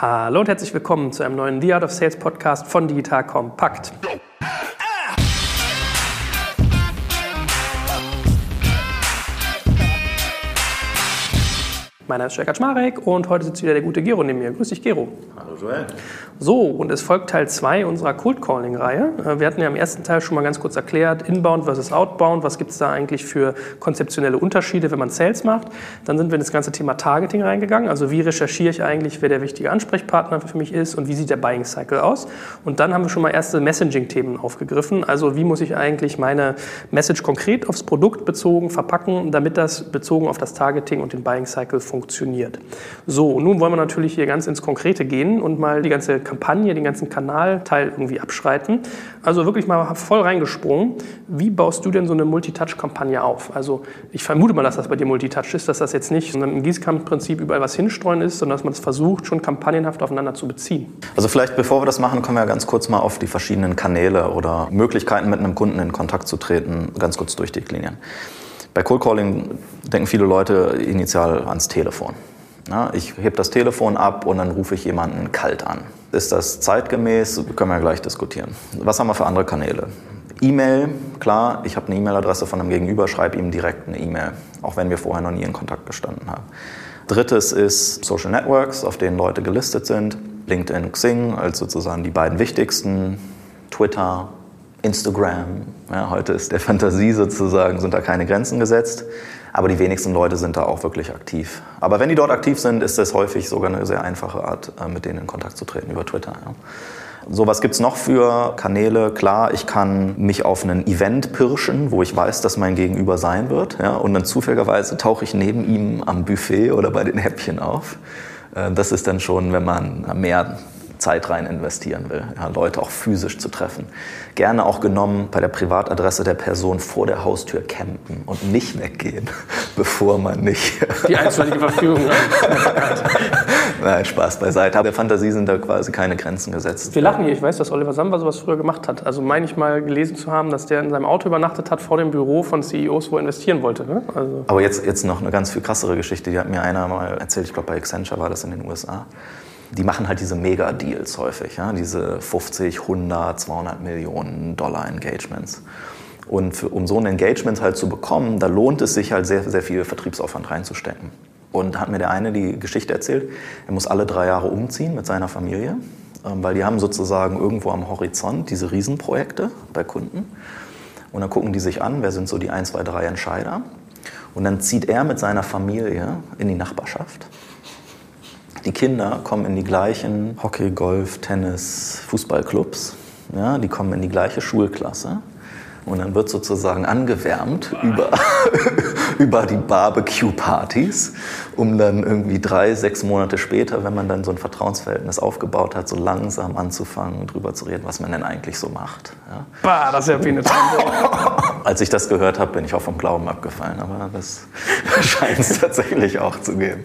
Hallo und herzlich willkommen zu einem neuen The Art of Sales Podcast von Digital Compact. Mein Name ist Jörg Kaczmarek und heute sitzt wieder der gute Gero neben mir. Grüß dich, Gero. Hallo Joel. So, und es folgt Teil 2 unserer Cold Calling-Reihe. Äh, wir hatten ja im ersten Teil schon mal ganz kurz erklärt, Inbound versus Outbound, was gibt es da eigentlich für konzeptionelle Unterschiede, wenn man Sales macht. Dann sind wir in das ganze Thema Targeting reingegangen, also wie recherchiere ich eigentlich, wer der wichtige Ansprechpartner für mich ist und wie sieht der Buying Cycle aus. Und dann haben wir schon mal erste Messaging-Themen aufgegriffen, also wie muss ich eigentlich meine Message konkret aufs Produkt bezogen verpacken, damit das bezogen auf das Targeting und den Buying Cycle funktioniert funktioniert. So, nun wollen wir natürlich hier ganz ins Konkrete gehen und mal die ganze Kampagne, den ganzen Kanalteil irgendwie abschreiten. Also wirklich mal voll reingesprungen. Wie baust du denn so eine Multitouch-Kampagne auf? Also ich vermute mal, dass das bei dir Multitouch ist, dass das jetzt nicht sondern im Gießkannenprinzip überall was hinstreuen ist, sondern dass man es versucht, schon kampagnenhaft aufeinander zu beziehen. Also vielleicht, bevor wir das machen, kommen wir ganz kurz mal auf die verschiedenen Kanäle oder Möglichkeiten, mit einem Kunden in Kontakt zu treten, ganz kurz durchdeklinieren. Bei Cold Calling denken viele Leute initial ans Telefon. Ja, ich hebe das Telefon ab und dann rufe ich jemanden kalt an. Ist das zeitgemäß? Können wir gleich diskutieren. Was haben wir für andere Kanäle? E-Mail, klar, ich habe eine E-Mail-Adresse von einem Gegenüber, schreibe ihm direkt eine E-Mail, auch wenn wir vorher noch nie in Kontakt gestanden haben. Drittes ist Social Networks, auf denen Leute gelistet sind. LinkedIn, Xing als sozusagen die beiden wichtigsten. Twitter, Instagram. Ja, heute ist der Fantasie sozusagen, sind da keine Grenzen gesetzt. Aber die wenigsten Leute sind da auch wirklich aktiv. Aber wenn die dort aktiv sind, ist das häufig sogar eine sehr einfache Art, äh, mit denen in Kontakt zu treten über Twitter. Ja. So, was gibt's noch für Kanäle? Klar, ich kann mich auf ein Event pirschen, wo ich weiß, dass mein Gegenüber sein wird. Ja, und dann zufälligerweise tauche ich neben ihm am Buffet oder bei den Häppchen auf. Äh, das ist dann schon, wenn man mehr Zeit rein investieren will, ja, Leute auch physisch zu treffen. Gerne auch genommen bei der Privatadresse der Person vor der Haustür campen und nicht weggehen, bevor man nicht. Die einstweilige Verfügung. Nein, Spaß beiseite. Aber der Fantasie sind da quasi keine Grenzen gesetzt. Wir lachen hier. Ich weiß, dass Oliver Samba sowas früher gemacht hat. Also meine ich mal gelesen zu haben, dass der in seinem Auto übernachtet hat vor dem Büro von CEOs, wo er investieren wollte. Ne? Also Aber jetzt, jetzt noch eine ganz viel krassere Geschichte. Die hat mir einer mal erzählt. Ich glaube, bei Accenture war das in den USA die machen halt diese Mega-Deals häufig, ja? diese 50, 100, 200 Millionen Dollar Engagements. Und für, um so ein Engagement halt zu bekommen, da lohnt es sich halt sehr, sehr viel Vertriebsaufwand reinzustecken. Und hat mir der eine die Geschichte erzählt, er muss alle drei Jahre umziehen mit seiner Familie, ähm, weil die haben sozusagen irgendwo am Horizont diese Riesenprojekte bei Kunden. Und dann gucken die sich an, wer sind so die 1, 2, 3 Entscheider. Und dann zieht er mit seiner Familie in die Nachbarschaft die Kinder kommen in die gleichen Hockey, Golf, Tennis, Fußballclubs. Ja, die kommen in die gleiche Schulklasse. Und dann wird sozusagen angewärmt über, über die Barbecue-Partys, um dann irgendwie drei, sechs Monate später, wenn man dann so ein Vertrauensverhältnis aufgebaut hat, so langsam anzufangen und drüber zu reden, was man denn eigentlich so macht. Ja. Bah, das ist ja penetrant. Als ich das gehört habe, bin ich auch vom Glauben abgefallen, aber das scheint es tatsächlich auch zu geben.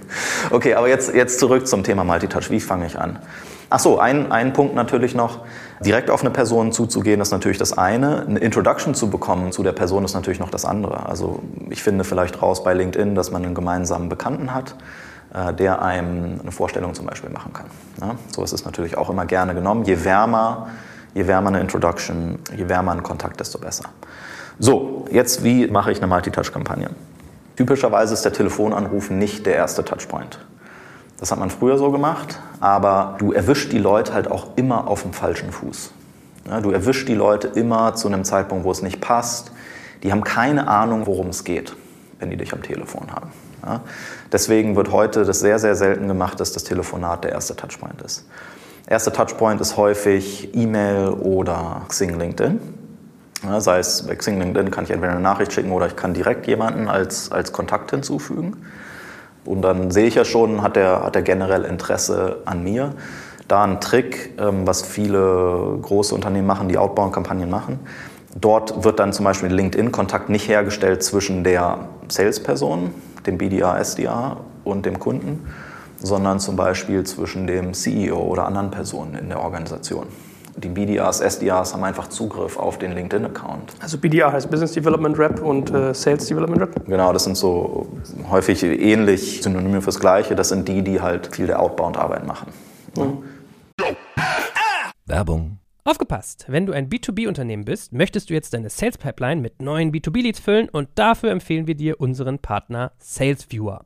Okay, aber jetzt, jetzt zurück zum Thema Multitouch. Wie fange ich an? Ach so, ein, ein Punkt natürlich noch. Direkt auf eine Person zuzugehen, ist natürlich das eine. Eine Introduction zu bekommen zu der Person ist natürlich noch das andere. Also ich finde vielleicht raus bei LinkedIn, dass man einen gemeinsamen Bekannten hat, äh, der einem eine Vorstellung zum Beispiel machen kann. Ja, so ist es natürlich auch immer gerne genommen. Je wärmer, je wärmer eine Introduction, je wärmer ein Kontakt, desto besser. So, jetzt wie mache ich eine Multitouch-Kampagne? Typischerweise ist der Telefonanruf nicht der erste Touchpoint. Das hat man früher so gemacht, aber du erwischst die Leute halt auch immer auf dem falschen Fuß. Ja, du erwischst die Leute immer zu einem Zeitpunkt, wo es nicht passt. Die haben keine Ahnung, worum es geht, wenn die dich am Telefon haben. Ja, deswegen wird heute das sehr, sehr selten gemacht, dass das Telefonat der erste Touchpoint ist. Erster Touchpoint ist häufig E-Mail oder Xing LinkedIn. Ja, sei es bei Xing LinkedIn kann ich entweder eine Nachricht schicken oder ich kann direkt jemanden als, als Kontakt hinzufügen. Und dann sehe ich ja schon, hat er hat der generell Interesse an mir. Da ein Trick, ähm, was viele große Unternehmen machen, die Outbound-Kampagnen machen. Dort wird dann zum Beispiel LinkedIn-Kontakt nicht hergestellt zwischen der Salesperson, dem BDA, SDA und dem Kunden, sondern zum Beispiel zwischen dem CEO oder anderen Personen in der Organisation die BDAs, SDAs haben einfach Zugriff auf den LinkedIn-Account. Also BDA heißt Business Development Rep und äh, Sales Development Rep? Genau, das sind so häufig ähnlich Synonyme fürs Gleiche. Das sind die, die halt viel der Outbound-Arbeit machen. Mhm. Werbung. Aufgepasst! Wenn du ein B2B-Unternehmen bist, möchtest du jetzt deine Sales Pipeline mit neuen B2B-Leads füllen und dafür empfehlen wir dir unseren Partner SalesViewer.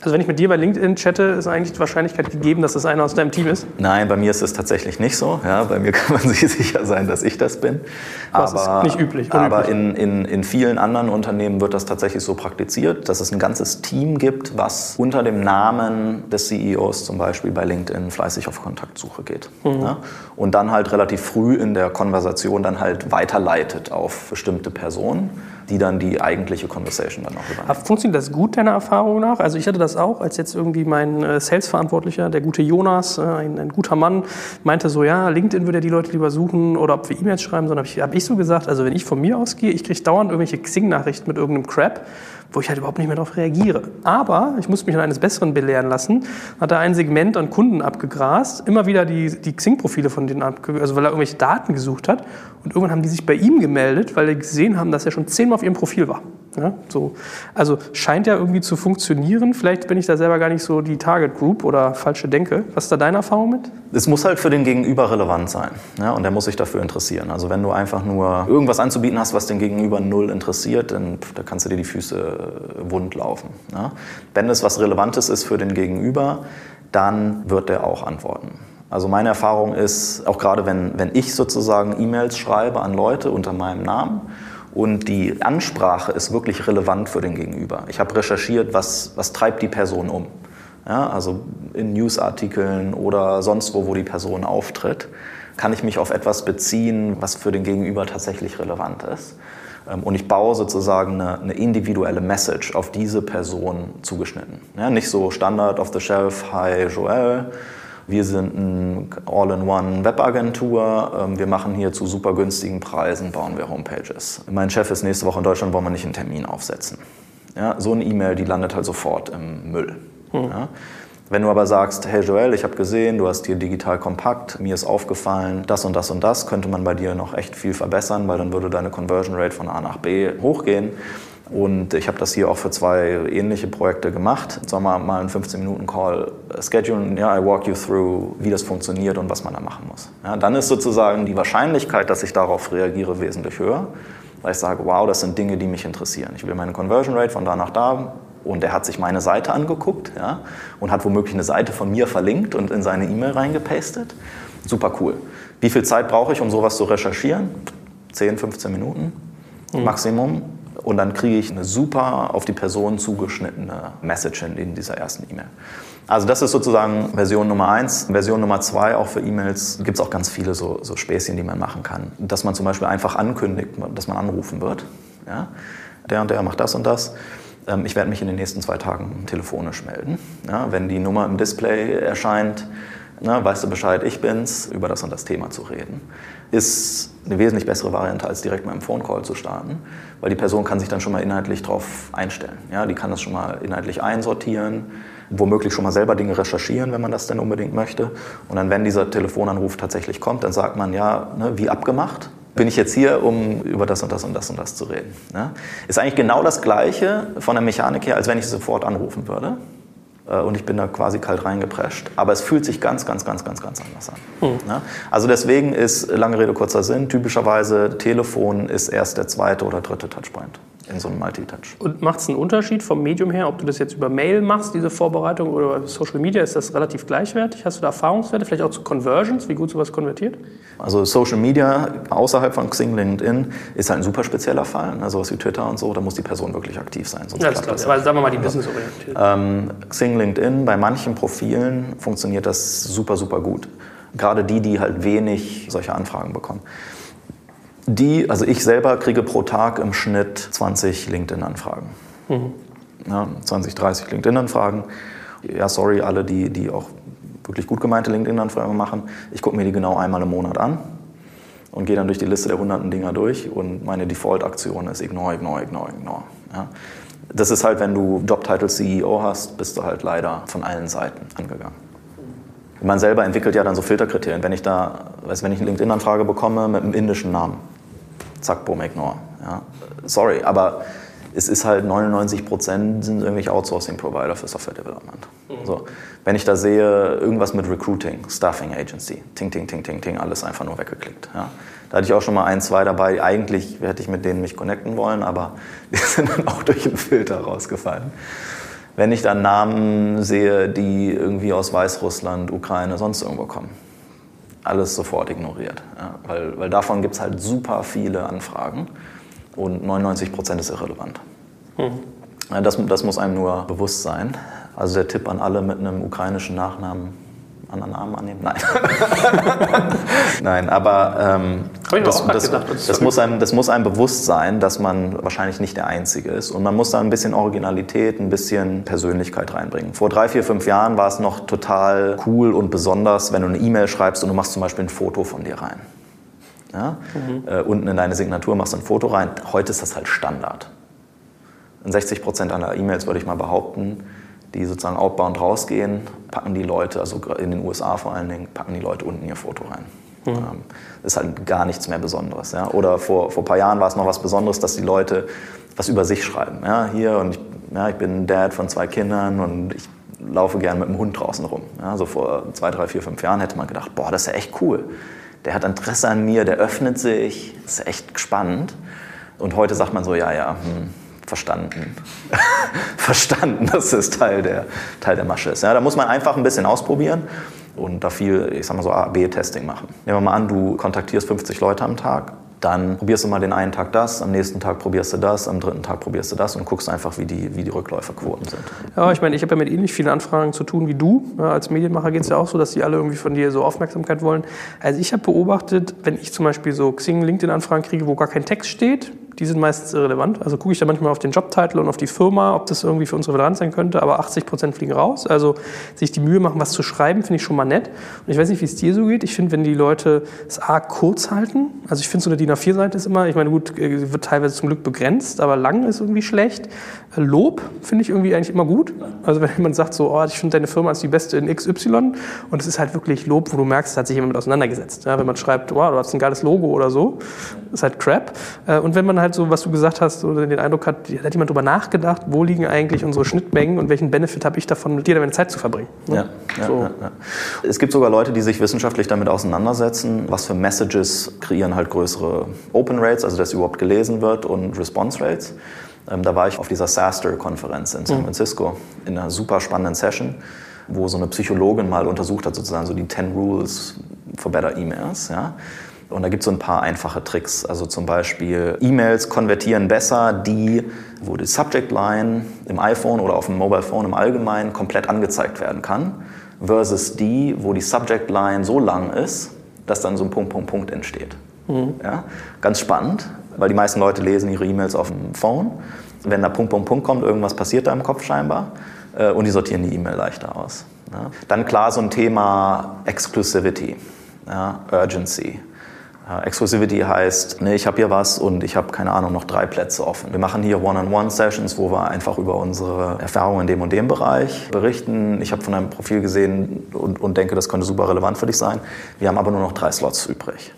Also wenn ich mit dir bei LinkedIn chatte, ist eigentlich die Wahrscheinlichkeit gegeben, dass das einer aus deinem Team ist? Nein, bei mir ist es tatsächlich nicht so. Ja, bei mir kann man sich sicher sein, dass ich das bin. Das ist nicht üblich, Aber unüblich. in, in, in vielen anderen Unternehmen wird das tatsächlich so praktiziert, dass es ein ganzes Team gibt, was unter dem Namen des CEOs zum Beispiel bei LinkedIn fleißig auf Kontaktsuche geht. Ja, und dann halt relativ früh in der Konversation dann halt weiterleitet auf bestimmte Personen, die dann die eigentliche Conversation dann noch übernehmen. Funktioniert das gut, deiner Erfahrung nach? Also ich hatte das auch, als jetzt irgendwie mein äh, Sales-Verantwortlicher, der gute Jonas, äh, ein, ein guter Mann, meinte so, ja, LinkedIn würde die Leute lieber suchen oder ob wir E-Mails schreiben, sondern habe ich, hab ich so gesagt, also wenn ich von mir ausgehe, ich kriege dauernd irgendwelche Xing-Nachrichten mit irgendeinem Crap, wo ich halt überhaupt nicht mehr darauf reagiere. Aber ich musste mich an eines Besseren belehren lassen, hat er ein Segment an Kunden abgegrast, immer wieder die, die Xing-Profile von denen abge also weil er irgendwelche Daten gesucht hat und irgendwann haben die sich bei ihm gemeldet, weil die gesehen haben, dass er schon zehnmal auf ihrem Profil war. Ja, so. Also scheint ja irgendwie zu funktionieren. Vielleicht bin ich da selber gar nicht so die Target Group oder falsche Denke. Was ist da deine Erfahrung mit? Es muss halt für den Gegenüber relevant sein ja, und der muss sich dafür interessieren. Also wenn du einfach nur irgendwas anzubieten hast, was den Gegenüber null interessiert, dann da kannst du dir die Füße äh, wund laufen. Ja. Wenn es was Relevantes ist für den Gegenüber, dann wird der auch antworten. Also meine Erfahrung ist, auch gerade wenn, wenn ich sozusagen E-Mails schreibe an Leute unter meinem Namen und die Ansprache ist wirklich relevant für den Gegenüber. Ich habe recherchiert, was, was treibt die Person um. Ja, also in Newsartikeln oder sonst wo, wo die Person auftritt, kann ich mich auf etwas beziehen, was für den Gegenüber tatsächlich relevant ist. Ähm, Und ich baue sozusagen eine, eine individuelle Message auf diese Person zugeschnitten. Ja, nicht so Standard off the shelf, hi Joel, wir sind eine All-in-One Webagentur, ähm, wir machen hier zu super günstigen Preisen, bauen wir Homepages. Mein Chef ist nächste Woche in Deutschland, wollen wir nicht einen Termin aufsetzen. Ja, so eine E-Mail, die landet halt sofort im Müll. Ja. Wenn du aber sagst, hey Joel, ich habe gesehen, du hast hier digital kompakt, mir ist aufgefallen, das und das und das könnte man bei dir noch echt viel verbessern, weil dann würde deine Conversion Rate von A nach B hochgehen. Und ich habe das hier auch für zwei ähnliche Projekte gemacht. Sollen wir mal einen 15-Minuten-Call schedulen? Ja, I walk you through, wie das funktioniert und was man da machen muss. Ja, dann ist sozusagen die Wahrscheinlichkeit, dass ich darauf reagiere, wesentlich höher, weil ich sage, wow, das sind Dinge, die mich interessieren. Ich will meine Conversion Rate von da nach da und er hat sich meine Seite angeguckt ja, und hat womöglich eine Seite von mir verlinkt und in seine E-Mail reingepastet. Super cool. Wie viel Zeit brauche ich, um sowas zu recherchieren? 10, 15 Minuten Maximum. Und dann kriege ich eine super auf die Person zugeschnittene Message in, dieser ersten E-Mail. Also das ist sozusagen Version Nummer eins. Version Nummer zwei, auch für E-Mails, gibt es auch ganz viele so, so Späßchen, die man machen kann. Dass man zum Beispiel einfach ankündigt, dass man anrufen wird. Ja? Der und der macht das und das. Ähm, Ich werde mich in den nächsten zwei Tagen telefonisch melden. Ja? Wenn die Nummer im Display erscheint, na, weißt du Bescheid, ich bin's, über das und das Thema zu reden. Ist eine wesentlich bessere Variante, als direkt mal im Phone Call zu starten, weil die Person kann sich dann schon mal inhaltlich darauf einstellen. Ja, die kann das schon mal inhaltlich einsortieren, womöglich schon mal selber Dinge recherchieren, wenn man das denn unbedingt möchte. Und dann, wenn dieser Telefonanruf tatsächlich kommt, dann sagt man, ja, ne, wie abgemacht, bin ich jetzt hier, um über das und das und das und das zu reden. Ne? Ist eigentlich genau das Gleiche von der Mechanik her, als wenn ich sofort anrufen würde. Äh, Und ich bin da quasi kalt reingeprescht. Aber es fühlt sich ganz, ganz, ganz, ganz, ganz anders an. Ne? Also deswegen ist, lange Rede, kurzer Sinn, typischerweise Telefon ist erst der zweite oder dritte Touchpoint. In so einem Multitouch. Und macht es einen Unterschied vom Medium her, ob du das jetzt über Mail machst, diese Vorbereitung, oder über Social Media? Ist das relativ gleichwertig? Hast du da Erfahrungswerte? Vielleicht auch zu Conversions, wie gut sowas konvertiert? Also Social Media außerhalb von Xing, LinkedIn ist halt ein super spezieller Fall. Ne? Sowas wie Twitter und so, da muss die Person wirklich aktiv sein. Sonst ja, das ist klar. Aber sagen wir mal die businessorientiert. Ähm, Xing, LinkedIn, bei manchen Profilen funktioniert das super, super gut. Gerade die, die halt wenig solche Anfragen bekommen. Die, also ich selber kriege pro Tag im Schnitt 20 LinkedIn-Anfragen. Mhm. Ja, 20, 30 LinkedIn-Anfragen. Ja, sorry, alle, die, die auch wirklich gut gemeinte LinkedIn-Anfragen machen. Ich gucke mir die genau einmal im Monat an und gehe dann durch die Liste der hunderten Dinger durch und meine Default-Aktion ist Ignore, Ignore, Ignore, Ignore. Ja. Das ist halt, wenn du Jobtitel CEO hast, bist du halt leider von allen Seiten angegangen. Man selber entwickelt ja dann so Filterkriterien. Wenn ich da, weiß, wenn ich eine LinkedIn-Anfrage bekomme mit einem indischen Namen, zack, boom, ignore. Ja. Sorry, aber es ist halt 99 Prozent sind irgendwelche Outsourcing-Provider für Software Development. Mhm. So, wenn ich da sehe, irgendwas mit Recruiting, Staffing Agency, ting, ting, ting, ting, ting, alles einfach nur weggeklickt. Ja. Da hatte ich auch schon mal ein, zwei dabei. Eigentlich hätte ich mit denen mich connecten wollen, aber die sind dann auch durch den Filter rausgefallen. Wenn ich dann Namen sehe, die irgendwie aus Weißrussland, Ukraine, sonst irgendwo kommen, alles sofort ignoriert. Ja, weil, weil davon gibt es halt super viele Anfragen und 99 Prozent ist irrelevant. Mhm. Ja, das, das muss einem nur bewusst sein. Also der Tipp an alle mit einem ukrainischen Nachnamen anderen Namen annehmen? Nein. Nein, aber ähm, das, das, gedacht, das, muss einem, das muss einem bewusst sein, dass man wahrscheinlich nicht der Einzige ist. Und man muss da ein bisschen Originalität, ein bisschen Persönlichkeit reinbringen. Vor drei, vier, fünf Jahren war es noch total cool und besonders, wenn du eine E-Mail schreibst und du machst zum Beispiel ein Foto von dir rein. Ja? Mhm. Äh, unten in deine Signatur machst du ein Foto rein. Heute ist das halt Standard. In 60 Prozent aller E-Mails würde ich mal behaupten, die sozusagen outbound rausgehen, packen die Leute, also in den USA vor allen Dingen, packen die Leute unten ihr Foto rein. Mhm. Ähm, ist halt gar nichts mehr Besonderes. Ja? Oder vor, vor ein paar Jahren war es noch was Besonderes, dass die Leute was über sich schreiben. Ja? Hier und ich, ja, ich bin Dad von zwei Kindern und ich laufe gern mit dem Hund draußen rum. Ja? So vor zwei, drei, vier, fünf Jahren hätte man gedacht, boah, das ist ja echt cool. Der hat Interesse an mir, der öffnet sich, das ist echt spannend. Und heute sagt man so, ja, ja, hm, verstanden. verstanden, dass das Teil der, Teil der Masche ist. Ja, da muss man einfach ein bisschen ausprobieren und da viel, ich sag mal so A-B-Testing machen. Nehmen wir mal an, du kontaktierst 50 Leute am Tag, dann probierst du mal den einen Tag das, am nächsten Tag probierst du das, am dritten Tag probierst du das und guckst einfach, wie die, wie die Rückläuferquoten sind. Ja, ich meine, ich habe ja mit ähnlich vielen Anfragen zu tun wie du. Ja, als Medienmacher geht es ja auch so, dass die alle irgendwie von dir so Aufmerksamkeit wollen. Also ich habe beobachtet, wenn ich zum Beispiel so Xing, LinkedIn-Anfragen kriege, wo gar kein Text steht, die sind meistens irrelevant. Also gucke ich da manchmal auf den Jobtitel und auf die Firma, ob das irgendwie für uns relevant sein könnte, aber 80 Prozent fliegen raus. Also sich die Mühe machen, was zu schreiben, finde ich schon mal nett. Und ich weiß nicht, wie es dir so geht. Ich finde, wenn die Leute es A kurz halten, also ich finde so eine DIN A4-Seite ist immer, ich meine, gut, äh, wird teilweise zum Glück begrenzt, aber lang ist irgendwie schlecht. Äh, Lob finde ich irgendwie eigentlich immer gut. Also wenn jemand sagt so, oh, ich finde deine Firma ist die beste in XY und es ist halt wirklich Lob, wo du merkst, es hat sich jemand mit auseinandergesetzt. Ja, wenn man schreibt, wow, du hast ein geiles Logo oder so, ist halt Crap. Äh, und wenn man halt halt so, was du gesagt hast, oder den Eindruck hat, hat jemand darüber nachgedacht, wo liegen eigentlich unsere Schnittmengen und welchen Benefit habe ich davon, mit dir meine Zeit zu verbringen. Ne? Ja, ja, so. ja, ja, Es gibt sogar Leute, die sich wissenschaftlich damit auseinandersetzen, was für Messages kreieren halt größere Open Rates, also dass überhaupt gelesen wird und Response Rates. Ähm, da war ich auf dieser SASTER-Konferenz in San mhm. Francisco in einer super spannenden Session, wo so eine Psychologin mal untersucht hat, sozusagen so die 10 Rules for Better Emails. Ja? Und da gibt es so ein paar einfache Tricks. Also zum Beispiel E-Mails konvertieren besser, die, wo die Subject Line im iPhone oder auf dem Mobile Phone im Allgemeinen komplett angezeigt werden kann, versus die, wo die Subject Line so lang ist, dass dann so ein Punkt, Punkt, Punkt entsteht. Mhm. Ja? Ganz spannend, weil die meisten Leute lesen ihre E-Mails auf dem Phone. Wenn da Punkt, Punkt, Punkt kommt, irgendwas passiert da im Kopf scheinbar äh, und die sortieren die E-Mail leichter aus. Ja? Dann klar so ein Thema Exclusivity, ja? Urgency. Exclusivity heißt, nee, ich habe hier was und ich habe, keine Ahnung, noch drei Plätze offen. Wir machen hier One-on-One-Sessions, wo wir einfach über unsere Erfahrungen in dem und dem Bereich berichten. Ich habe von deinem Profil gesehen und, und denke, das könnte super relevant für dich sein. Wir haben aber nur noch drei Slots übrig.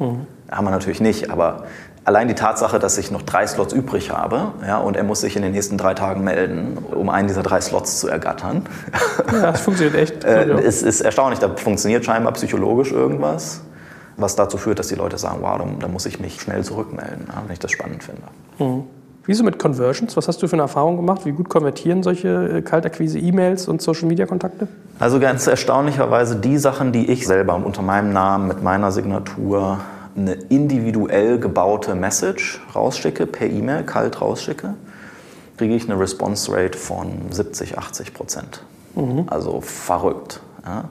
Mhm. Haben wir natürlich nicht, aber allein die Tatsache, dass ich noch drei Slots übrig habe ja, und er muss sich in den nächsten drei Tagen melden, um einen dieser drei Slots zu ergattern. Ja, das funktioniert echt. äh, es ist erstaunlich, da funktioniert scheinbar psychologisch irgendwas was dazu führt, dass die Leute sagen, wow, da, muss ich mich schnell zurückmelden, wenn ich das spannend finde. Mhm. Wieso mit Conversions? Was hast du für eine Erfahrung gemacht? Wie gut konvertieren solche äh, Kaltakquise, E-Mails und Social-Media-Kontakte? Also ganz erstaunlicherweise die Sachen, die ich selber unter meinem Namen mit meiner Signatur eine individuell gebaute Message rausschicke, per E-Mail kalt rausschicke, kriege ich eine Response Rate von 70, 80 Prozent. Mhm. Also verrückt. Ja.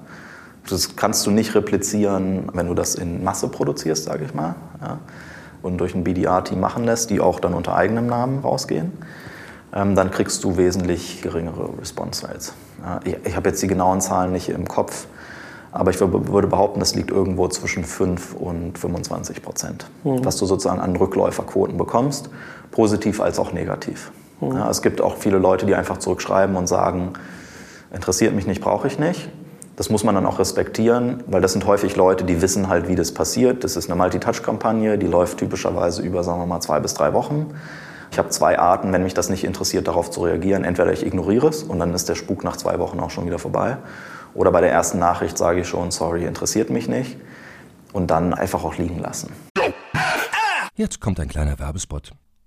Das kannst du nicht replizieren, wenn du das in Masse produzierst, sage ich mal. Ja und durch ein BDR-Team machen lässt, die auch dann unter eigenem Namen rausgehen, ähm, dann kriegst du wesentlich geringere Response Rates. Ja, ich, ich habe jetzt die genauen Zahlen nicht im Kopf, aber ich würde behaupten, das liegt irgendwo zwischen 5 und 25 Prozent, mhm. was du sozusagen an Rückläuferquoten bekommst, positiv als auch negativ. Mhm. Ja, es gibt auch viele Leute, die einfach zurückschreiben und sagen, interessiert mich nicht, brauche ich nicht. Das muss man dann auch respektieren, weil das sind häufig Leute, die wissen halt, wie das passiert. Das ist eine Multi-Touch-Kampagne, die läuft typischerweise über, sagen wir mal, zwei bis drei Wochen. Ich habe zwei Arten, wenn mich das nicht interessiert, darauf zu reagieren. Entweder ich ignoriere es und dann ist der Spuk nach zwei Wochen auch schon wieder vorbei. Oder bei der ersten Nachricht sage ich schon, sorry, interessiert mich nicht. Und dann einfach auch liegen lassen. Jetzt kommt ein kleiner Werbespot.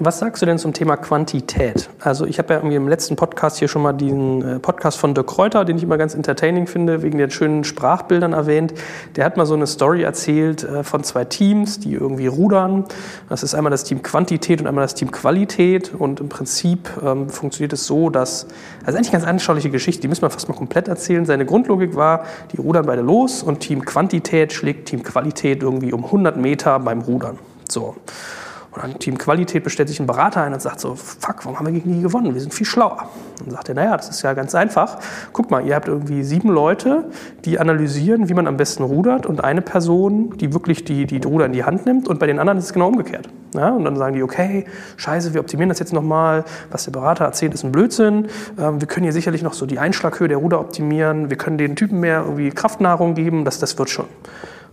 Was sagst du denn zum Thema Quantität? Also ich habe ja irgendwie im letzten Podcast hier schon mal diesen äh, Podcast von Dirk Kräuter, den ich immer ganz entertaining finde, wegen den schönen Sprachbildern erwähnt. Der hat mal so eine Story erzählt äh, von zwei Teams, die irgendwie rudern. Das ist einmal das Team Quantität und einmal das Team Qualität. Und im Prinzip ähm, funktioniert es so, dass, also eigentlich ganz anschauliche Geschichte, die müssen wir fast mal komplett erzählen. Seine Grundlogik war, die rudern beide los und Team Quantität schlägt Team Qualität irgendwie um 100 Meter beim Rudern. So. Und dann Team Qualität bestellt sich ein Berater ein und sagt so, fuck, warum haben wir gegen die gewonnen? Wir sind viel schlauer. Dann sagt er, naja, das ist ja ganz einfach. Guck mal, ihr habt irgendwie sieben Leute, die analysieren, wie man am besten rudert und eine Person, die wirklich die, die Ruder in die Hand nimmt und bei den anderen ist es genau umgekehrt. Ja, und dann sagen die, okay, scheiße, wir optimieren das jetzt nochmal. Was der Berater erzählt, ist ein Blödsinn. Ähm, wir können hier sicherlich noch so die Einschlaghöhe der Ruder optimieren. Wir können den Typen mehr irgendwie Kraftnahrung geben. Das, das wird schon.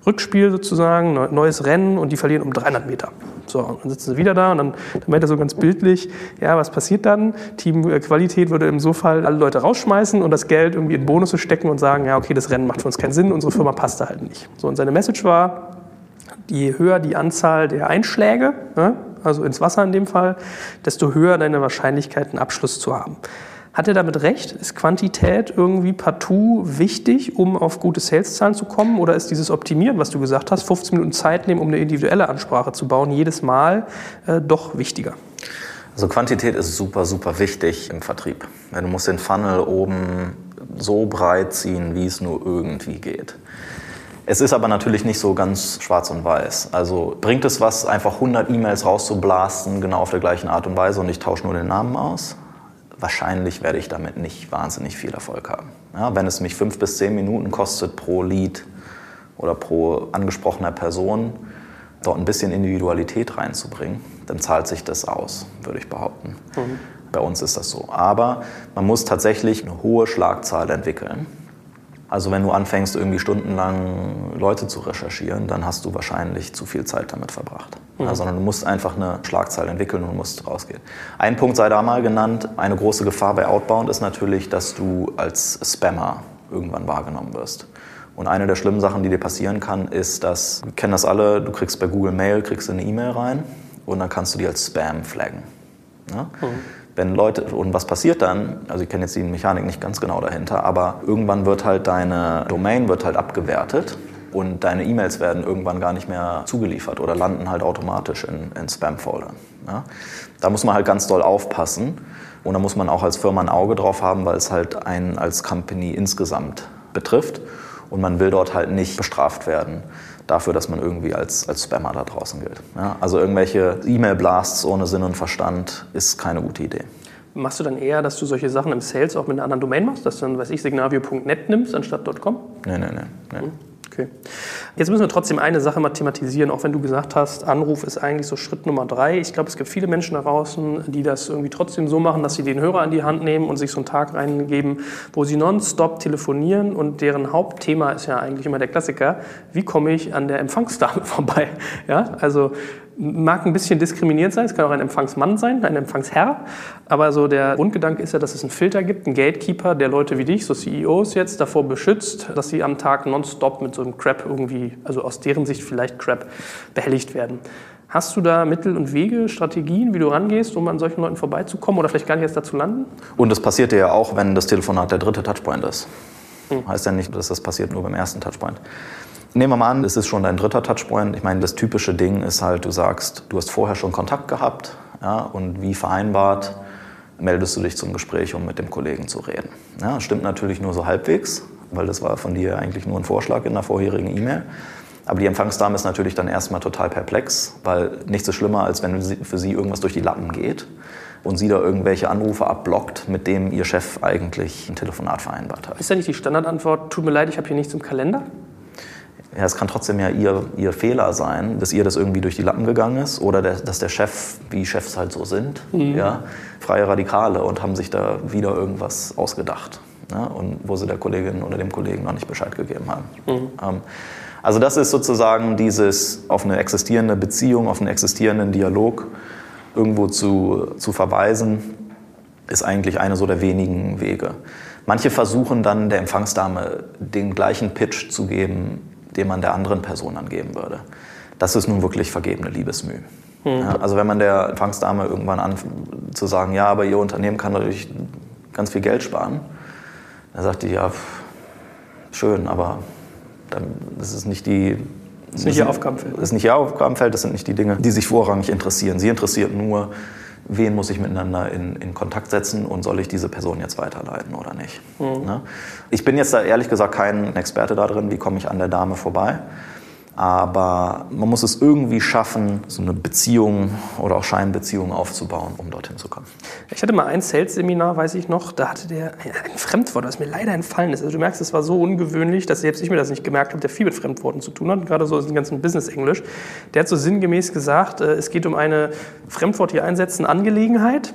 Rückspiel sozusagen, neues Rennen und die verlieren um 300 Meter. So, und dann sitzen sie wieder da und dann, dann meint er so ganz bildlich, ja, was passiert dann? Teamqualität würde im so Fall alle Leute rausschmeißen und das Geld irgendwie in Bonusse stecken und sagen, ja, okay, das Rennen macht für uns keinen Sinn, unsere Firma passt da halt nicht. So, und seine Message war, je höher die Anzahl der Einschläge, ne, also ins Wasser in dem Fall, desto höher deine Wahrscheinlichkeit, einen Abschluss zu haben. Hat er damit recht? Ist Quantität irgendwie partout wichtig, um auf gute Saleszahlen zu kommen? Oder ist dieses Optimieren, was du gesagt hast, 15 Minuten Zeit nehmen, um eine individuelle Ansprache zu bauen, jedes Mal äh, doch wichtiger? Also Quantität ist super, super wichtig im Vertrieb. Du musst den Funnel oben so breit ziehen, wie es nur irgendwie geht. Es ist aber natürlich nicht so ganz schwarz und weiß. Also bringt es was, einfach 100 E-Mails rauszublasten, genau auf der gleichen Art und Weise und ich tausche nur den Namen aus? Wahrscheinlich werde ich damit nicht wahnsinnig viel Erfolg haben. Ja, wenn es mich fünf bis zehn Minuten kostet pro Lied oder pro angesprochener Person, dort ein bisschen Individualität reinzubringen, dann zahlt sich das aus, würde ich behaupten. Mhm. Bei uns ist das so. Aber man muss tatsächlich eine hohe Schlagzahl entwickeln. Also wenn du anfängst, irgendwie stundenlang Leute zu recherchieren, dann hast du wahrscheinlich zu viel Zeit damit verbracht. Mhm. Ja, sondern du musst einfach eine Schlagzahl entwickeln und musst rausgehen. Ein Punkt sei da mal genannt, eine große Gefahr bei Outbound ist natürlich, dass du als Spammer irgendwann wahrgenommen wirst. Und eine der schlimmen Sachen, die dir passieren kann, ist, dass, wir kennen das alle, du kriegst bei Google Mail, kriegst eine E-Mail rein und dann kannst du die als Spam flaggen. Ja? Mhm wenn Leute, und was passiert dann, also ich kenne jetzt die Mechanik nicht ganz genau dahinter, aber irgendwann wird halt deine Domain wird halt abgewertet und deine E-Mails werden irgendwann gar nicht mehr zugeliefert oder landen halt automatisch in, in Spam-Foldern. Ja? Da muss man halt ganz doll aufpassen und da muss man auch als Firma ein Auge drauf haben, weil es halt einen als Company insgesamt betrifft. und man will dort halt nicht bestraft werden dafür, dass man irgendwie als, als Spammer da draußen gilt. Ja, also irgendwelche E-Mail-Blasts ohne Sinn und Verstand ist keine gute Idee. Machst du dann eher, dass du solche Sachen im Sales auch mit einer anderen Domain machst, dass du dann, weiß ich, signavio.net nimmst anstatt .com? Nee, nee, nee. nee. Okay. Jetzt müssen wir trotzdem eine Sache mal thematisieren, auch wenn du gesagt hast, Anruf ist eigentlich so Schritt Nummer drei. Ich glaube, es gibt viele Menschen da draußen, die das irgendwie trotzdem so machen, dass sie den Hörer in die Hand nehmen und sich so einen Tag reingeben, wo sie nonstop telefonieren und deren Hauptthema ist ja eigentlich immer der Klassiker, wie komme ich an der Empfangsdame vorbei? Ja, also mag ein bisschen diskriminierend sein, es kann auch ein Empfangsmann sein, ein Empfangsherr, aber so der Grundgedanke ist ja, dass es einen Filter gibt, einen Gatekeeper, der Leute wie dich, so CEOs jetzt, davor beschützt, dass sie am Tag nonstop mit so einem Crap irgendwie, also aus deren Sicht vielleicht Crap, behelligt werden. Hast du da Mittel und Wege, Strategien, wie du rangehst, um an solchen Leuten vorbeizukommen oder vielleicht gar nicht erst dazu landen? Und das passiert ja auch, wenn das Telefonat der dritte Touchpoint ist. Hm. Heißt ja nicht, dass das passiert nur beim ersten Touchpoint. Nehmen wir mal an, es ist schon dein dritter Touchpoint. Ich meine, das typische Ding ist halt, du sagst, du hast vorher schon Kontakt gehabt ja, und wie vereinbart meldest du dich zum Gespräch, um mit dem Kollegen zu reden. Ja, stimmt natürlich nur so halbwegs, weil das war von dir eigentlich nur ein Vorschlag in der vorherigen E-Mail. Aber die Empfangsdame ist natürlich dann erstmal total perplex, weil nichts ist schlimmer, als wenn für sie irgendwas durch die Lappen geht und sie da irgendwelche Anrufe abblockt, mit denen ihr Chef eigentlich ein Telefonat vereinbart hat. Ist ja nicht die Standardantwort, tut mir leid, ich habe hier nichts im Kalender? Ja, es kann trotzdem ja ihr, ihr Fehler sein, dass ihr das irgendwie durch die Lappen gegangen ist oder der, dass der Chef, wie Chefs halt so sind, mhm. ja, freie Radikale und haben sich da wieder irgendwas ausgedacht. Ja, und wo sie der Kollegin oder dem Kollegen noch nicht Bescheid gegeben haben. Mhm. Ähm, also das ist sozusagen dieses auf eine existierende Beziehung, auf einen existierenden Dialog irgendwo zu, zu verweisen, ist eigentlich eine so der wenigen Wege. Manche versuchen dann der Empfangsdame den gleichen Pitch zu geben, den man der anderen Person angeben würde. Das ist nun wirklich vergebene Liebesmüh. Mhm. Ja, also wenn man der Empfangsdame irgendwann an zu sagen, ja, aber ihr Unternehmen kann natürlich ganz viel Geld sparen, dann sagt die, ja, schön, aber dann, das ist nicht die das ist nicht Ihr Aufgabenfeld. Das ist nicht Ihr Aufgabenfeld, das sind nicht die Dinge, die sich vorrangig interessieren. Sie interessiert nur, wen muss ich miteinander in, in Kontakt setzen und soll ich diese Person jetzt weiterleiten oder nicht. Mhm. Ne? Ich bin jetzt da ehrlich gesagt kein Experte darin, wie komme ich an der Dame vorbei. Aber man muss es irgendwie schaffen, so eine Beziehung oder auch Scheinbeziehung aufzubauen, um dorthin zu kommen. Ich hatte mal ein Sales-Seminar, weiß ich noch, da hatte der ein Fremdwort, das mir leider entfallen ist. Also du merkst, es war so ungewöhnlich, dass selbst ich mir das nicht gemerkt habe, der viel mit Fremdworten zu tun hat, gerade so in ganzen Business-Englisch. Der hat so sinngemäß gesagt, äh, es geht um eine Fremdwort hier einsetzen Angelegenheit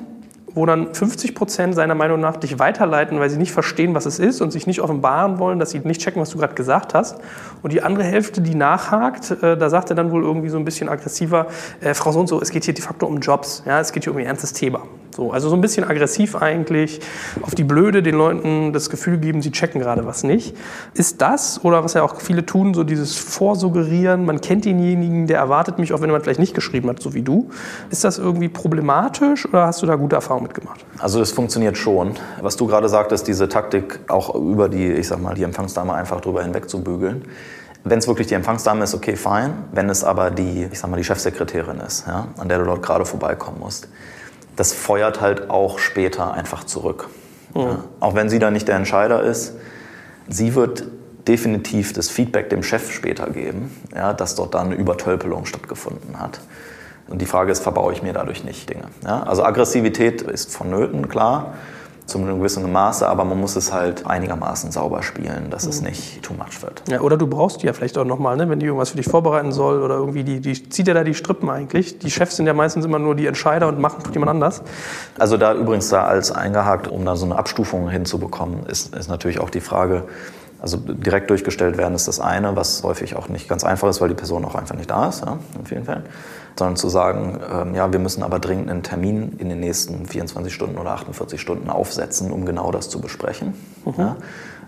wo dann 50 Prozent seiner Meinung nach dich weiterleiten, weil sie nicht verstehen, was es ist und sich nicht offenbaren wollen, dass sie nicht checken, was du gerade gesagt hast. Und die andere Hälfte, die nachhakt, äh, da sagt er dann wohl irgendwie so ein bisschen aggressiver, äh, Frau so und so, es geht hier de facto um Jobs, ja, es geht hier um ein ernstes Thema. So, also so ein bisschen aggressiv eigentlich, auf die Blöde den Leuten das Gefühl geben, sie checken gerade was nicht. Ist das, oder was ja auch viele tun, so dieses Vorsuggerieren, man kennt denjenigen, der erwartet mich, auch wenn man vielleicht nicht geschrieben hat, so wie du. Ist das irgendwie problematisch oder hast du da gute Erfahrungen mitgemacht? Also es funktioniert schon. Was du gerade sagtest, diese Taktik auch über die, ich sag mal, die Empfangsdame einfach drüber hinweg zu bügeln. Wenn es wirklich die Empfangsdame ist, okay, fein. Wenn es aber die, ich sag mal, die Chefsekretärin ist, ja, an der du dort gerade vorbeikommen musst, das feuert halt auch später einfach zurück. Mhm. Ja, auch wenn sie da nicht der Entscheider ist, sie wird definitiv das Feedback dem Chef später geben, ja, dass dort dann eine Übertölpelung stattgefunden hat. Und die Frage ist, verbaue ich mir dadurch nicht Dinge? Ja, also Aggressivität ist vonnöten, klar zu einem gewissen Maße, aber man muss es halt einigermaßen sauber spielen, dass mhm. es nicht too much wird. Ja, oder du brauchst die ja vielleicht auch nochmal, ne, wenn die irgendwas für dich vorbereiten soll oder irgendwie, die, die zieht ja da die Strippen eigentlich. Die Chefs sind ja meistens immer nur die Entscheider und machen tut jemand anders. Also da übrigens da als eingehakt, um da so eine Abstufung hinzubekommen, ist, ist natürlich auch die Frage, also direkt durchgestellt werden ist das eine, was häufig auch nicht ganz einfach ist, weil die Person auch einfach nicht da ist, ja, in vielen Fällen sondern zu sagen, ähm, ja, wir müssen aber dringend einen Termin in den nächsten 24 Stunden oder 48 Stunden aufsetzen, um genau das zu besprechen. Mhm. Ja?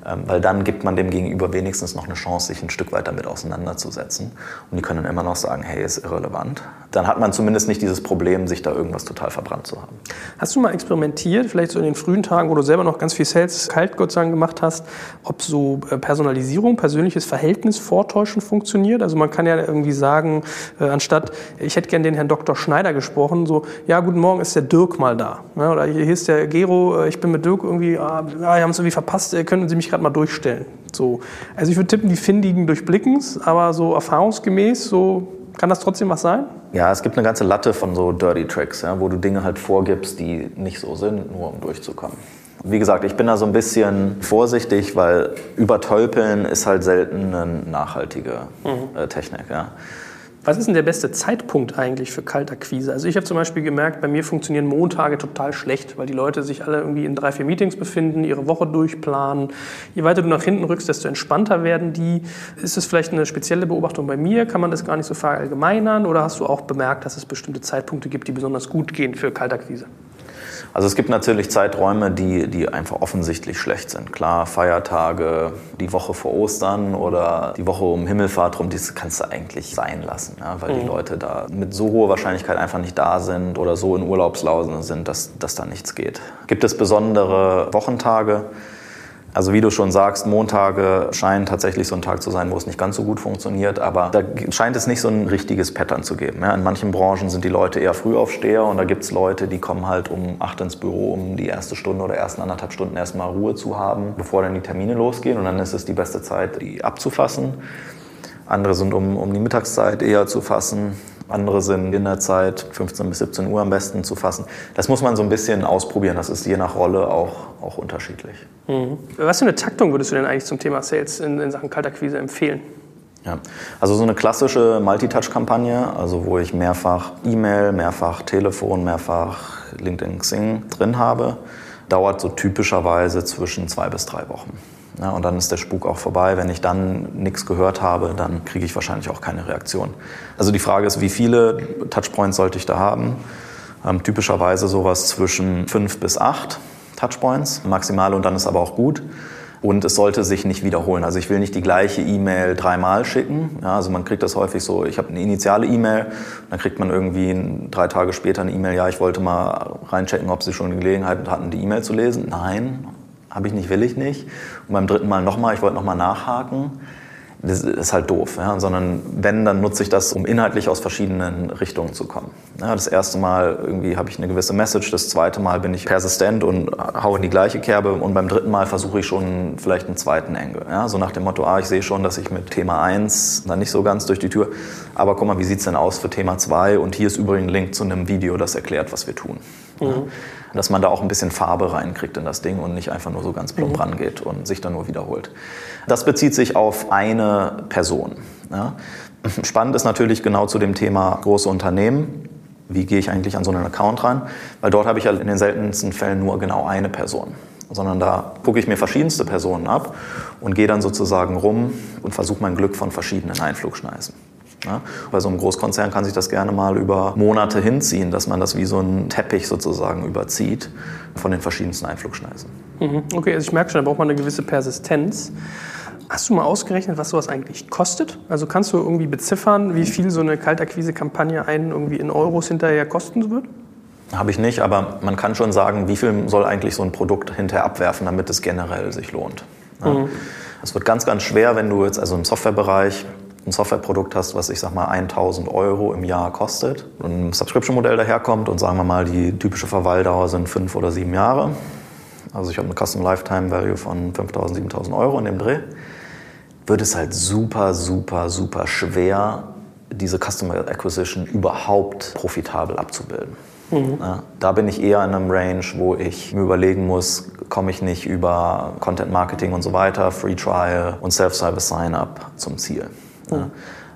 Ähm, weil dann gibt man dem Gegenüber wenigstens noch eine Chance, sich ein Stück weit damit auseinanderzusetzen. Und die können dann immer noch sagen, hey, ist irrelevant. Dann hat man zumindest nicht dieses Problem, sich da irgendwas total verbrannt zu haben. Hast du mal experimentiert, vielleicht so in den frühen Tagen, wo du selber noch ganz viel Sales kalt Gott Dank gemacht hast, ob so äh, Personalisierung, persönliches Verhältnis vortäuschen funktioniert? Also man kann ja irgendwie sagen, äh, anstatt, ich hätte gern den Herrn Dr. Schneider gesprochen, so, ja, guten Morgen, ist der Dirk mal da? Ja, oder hier ist der Gero, äh, ich bin mit Dirk irgendwie, ah, ja, haben es irgendwie verpasst, können Sie mich gerade mal durchstellen. So. Also ich würde tippen, die Findigen durchblicken es, aber so erfahrungsgemäß, so kann das trotzdem was sein? Ja, es gibt eine ganze Latte von so Dirty Tricks, ja, wo du Dinge halt vorgibst, die nicht so sind, nur um durchzukommen. Wie gesagt, ich bin da so ein bisschen vorsichtig, weil übertölpeln ist halt selten eine nachhaltige mhm. äh, Technik. Ja. Was ist denn der beste Zeitpunkt eigentlich für Kaltakquise? Also ich habe zum Beispiel gemerkt, bei mir funktionieren Montage total schlecht, weil die Leute sich alle irgendwie in drei, vier Meetings befinden, ihre Woche durchplanen. Je weiter du nach hinten rückst, desto entspannter werden die. Ist das vielleicht eine spezielle Beobachtung bei mir? Kann man das gar nicht so verallgemeinern? Oder hast du auch bemerkt, dass es bestimmte Zeitpunkte gibt, die besonders gut gehen für Kaltakquise? Also es gibt natürlich Zeiträume, die, die einfach offensichtlich schlecht sind. Klar, Feiertage, die Woche vor Ostern oder die Woche um Himmelfahrt rum, das kannst du eigentlich sein lassen, ja, weil mhm. die Leute da mit so hoher Wahrscheinlichkeit einfach nicht da sind oder so in Urlaubslausen sind, dass, dass da nichts geht. Gibt es besondere Wochentage? Also wie du schon sagst, Montage scheinen tatsächlich so ein Tag zu sein, wo es nicht ganz so gut funktioniert, aber da scheint es nicht so ein richtiges Pattern zu geben. Ja, in manchen Branchen sind die Leute eher Frühaufsteher und da gibt es Leute, die kommen halt um acht ins Büro, um die erste Stunde oder ersten anderthalb Stunden erstmal Ruhe zu haben, bevor dann die Termine losgehen und dann ist es die beste Zeit, die abzufassen. Andere sind um, um die Mittagszeit eher zu fassen. Andere sind in der Zeit 15 bis 17 Uhr am besten zu fassen. Das muss man so ein bisschen ausprobieren. Das ist je nach Rolle auch, auch unterschiedlich. Mhm. Was für eine Taktung würdest du denn eigentlich zum Thema Sales in, in Sachen Kaltakquise empfehlen? Ja, also so eine klassische Multitouch-Kampagne, also wo ich mehrfach E-Mail, mehrfach Telefon, mehrfach LinkedIn Xing drin habe, dauert so typischerweise zwischen zwei bis drei Wochen. Ja, und dann ist der Spuk auch vorbei. Wenn ich dann nichts gehört habe, dann kriege ich wahrscheinlich auch keine Reaktion. Also die Frage ist, wie viele Touchpoints sollte ich da haben? Ähm, typischerweise sowas zwischen fünf bis acht Touchpoints maximal und dann ist aber auch gut. Und es sollte sich nicht wiederholen. Also ich will nicht die gleiche E-Mail dreimal schicken. Ja, also man kriegt das häufig so, ich habe eine initiale E-Mail, dann kriegt man irgendwie drei Tage später eine E-Mail, ja, ich wollte mal reinchecken, ob Sie schon die Gelegenheit hatten, die E-Mail zu lesen. Nein, habe ich nicht, will ich nicht. Und beim dritten Mal nochmal, ich wollte nochmal nachhaken. Das ist halt doof, ja? sondern wenn, dann nutze ich das, um inhaltlich aus verschiedenen Richtungen zu kommen. Ja, das erste Mal irgendwie habe ich eine gewisse Message, das zweite Mal bin ich persistent und haue in die gleiche Kerbe und beim dritten Mal versuche ich schon vielleicht einen zweiten Engel. Ja? So nach dem Motto, ah, ich sehe schon, dass ich mit Thema 1 dann nicht so ganz durch die Tür, aber guck mal, wie sieht es denn aus für Thema 2 und hier ist übrigens ein Link zu einem Video, das erklärt, was wir tun. Mhm. Dass man da auch ein bisschen Farbe reinkriegt in das Ding und nicht einfach nur so ganz plump mhm. rangeht und sich dann nur wiederholt. Das bezieht sich auf eine Person. Ja. Spannend ist natürlich genau zu dem Thema große Unternehmen. Wie gehe ich eigentlich an so einen Account ran? Weil dort habe ich ja in den seltensten Fällen nur genau eine Person sondern da gucke ich mir verschiedenste Personen ab und gehe dann sozusagen rum und versuche mein Glück von verschiedenen Einflugschneisen. Ja, bei so einem Großkonzern kann sich das gerne mal über Monate hinziehen, dass man das wie so einen Teppich sozusagen überzieht von den verschiedensten Einflugschneisen. Mhm. Okay, also ich merke schon, da braucht man eine gewisse Persistenz. Hast du mal ausgerechnet, was sowas eigentlich kostet? Also kannst du irgendwie beziffern, wie viel so eine Kaltakquise-Kampagne einen irgendwie in Euros hinterher kosten wird? Habe ich nicht, aber man kann schon sagen, wie viel soll eigentlich so ein Produkt hinterher abwerfen, damit es generell sich lohnt. Es ja. mhm. wird ganz, ganz schwer, wenn du jetzt also im Softwarebereich ein Softwareprodukt hast, was ich sag mal 1000 Euro im Jahr kostet ein Subscription-Modell daherkommt und sagen wir mal, die typische Verweildauer sind fünf oder sieben Jahre. Also ich habe eine Custom Lifetime Value von 5000, 7000 Euro in dem Dreh. Wird es halt super, super, super schwer, diese Customer Acquisition überhaupt profitabel abzubilden. Mhm. Ja, da bin ich eher in einem Range, wo ich mir überlegen muss, komme ich nicht über Content Marketing und so weiter, Free Trial und Self-Service Sign-up zum Ziel. Ja.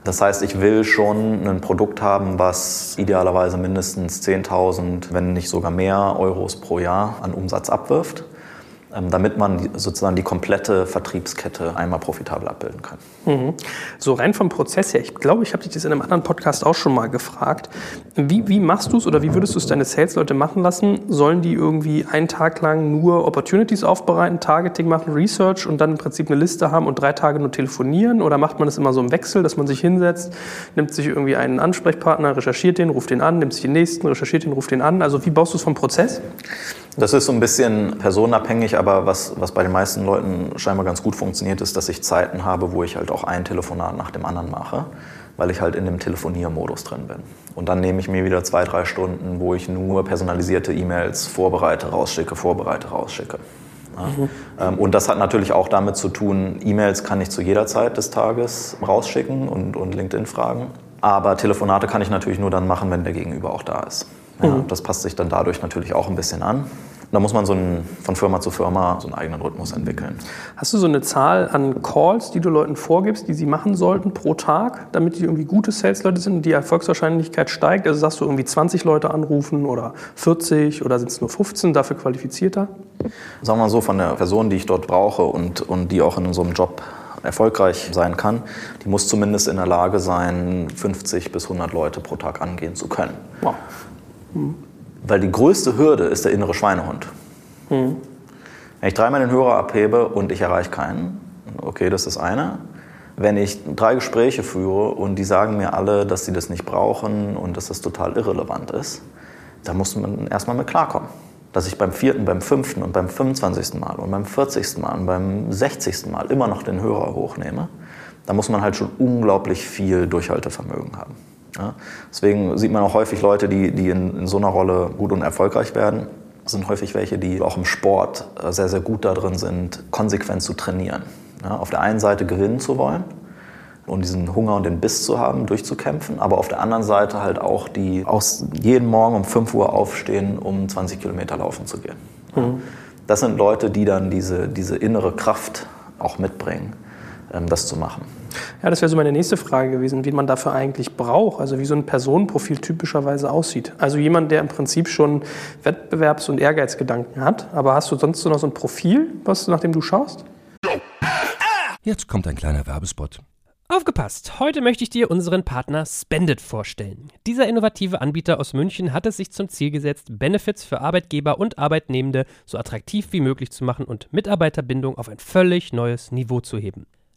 Das heißt, ich will schon ein Produkt haben, was idealerweise mindestens 10.000, wenn nicht sogar mehr Euros pro Jahr an Umsatz abwirft. Ähm, damit man sozusagen die komplette Vertriebskette einmal profitabel abbilden kann. Mhm. So rein vom Prozess her, ich glaube, ich habe dich das in einem anderen Podcast auch schon mal gefragt. Wie, wie machst du es oder wie würdest du es deine Sales-Leute machen lassen? Sollen die irgendwie einen Tag lang nur Opportunities aufbereiten, Targeting machen, Research und dann im Prinzip eine Liste haben und drei Tage nur telefonieren? Oder macht man das immer so im Wechsel, dass man sich hinsetzt, nimmt sich irgendwie einen Ansprechpartner, recherchiert den, ruft den an, nimmt sich den nächsten, recherchiert den, ruft den an? Also wie baust du es vom Prozess? Das ist so ein bisschen personenabhängig, aber was, was bei den meisten Leuten scheinbar ganz gut funktioniert, ist, dass ich Zeiten habe, wo ich halt auch ein Telefonat nach dem anderen mache, weil ich halt in dem Telefoniermodus drin bin. Und dann nehme ich mir wieder zwei, drei Stunden, wo ich nur personalisierte E-Mails vorbereite, rausschicke, vorbereite, rausschicke. Ja. Mhm. Und das hat natürlich auch damit zu tun, E-Mails kann ich zu jeder Zeit des Tages rausschicken und, und LinkedIn-Fragen. Aber Telefonate kann ich natürlich nur dann machen, wenn der Gegenüber auch da ist. Ja, mhm. Das passt sich dann dadurch natürlich auch ein bisschen an. Da muss man so einen, von Firma zu Firma so einen eigenen Rhythmus entwickeln. Hast du so eine Zahl an Calls, die du Leuten vorgibst, die sie machen sollten pro Tag, damit die irgendwie gute Sales-Leute sind und die Erfolgswahrscheinlichkeit steigt? Also sagst du irgendwie 20 Leute anrufen oder 40 oder sind es nur 15 dafür qualifizierter? Sagen wir mal so, von der Person, die ich dort brauche und, und die auch in so einem Job erfolgreich sein kann, die muss zumindest in der Lage sein, 50 bis 100 Leute pro Tag angehen zu können. Wow. Weil die größte Hürde ist der innere Schweinehund. Hm. Wenn ich dreimal den Hörer abhebe und ich erreiche keinen, okay, das ist eine. Wenn ich drei Gespräche führe und die sagen mir alle, dass sie das nicht brauchen und dass das total irrelevant ist, da muss man erstmal mit klarkommen. Dass ich beim vierten, beim fünften und beim 25. Mal und beim 40. Mal und beim 60. Mal immer noch den Hörer hochnehme, da muss man halt schon unglaublich viel Durchhaltevermögen haben. Ja? Deswegen sieht man auch häufig Leute, die, die in, in so einer Rolle gut und erfolgreich werden. Das sind häufig welche, die auch im Sport äh, sehr, sehr gut darin sind, konsequent zu trainieren. Ja? Auf der einen Seite gewinnen zu wollen und diesen Hunger und den Biss zu haben, durchzukämpfen, aber auf der anderen Seite halt auch die aus jeden Morgen um 5 Uhr aufstehen, um 20 Kilometer laufen zu gehen. Mhm. Das sind Leute, die dann diese, diese innere Kraft auch mitbringen, ähm, das zu machen. Ja, das wäre so meine nächste Frage gewesen, wie man dafür eigentlich braucht, also wie so ein Personenprofil typischerweise aussieht. Also jemand, der im Prinzip schon Wettbewerbs- und Ehrgeizgedanken hat, aber hast du sonst noch so ein Profil, was, nach dem du schaust? Jetzt kommt ein kleiner Werbespot. Aufgepasst! Heute möchte ich dir unseren Partner Spendit vorstellen. Dieser innovative Anbieter aus München hat es sich zum Ziel gesetzt, Benefits für Arbeitgeber und Arbeitnehmende so attraktiv wie möglich zu machen und Mitarbeiterbindung auf ein völlig neues Niveau zu heben.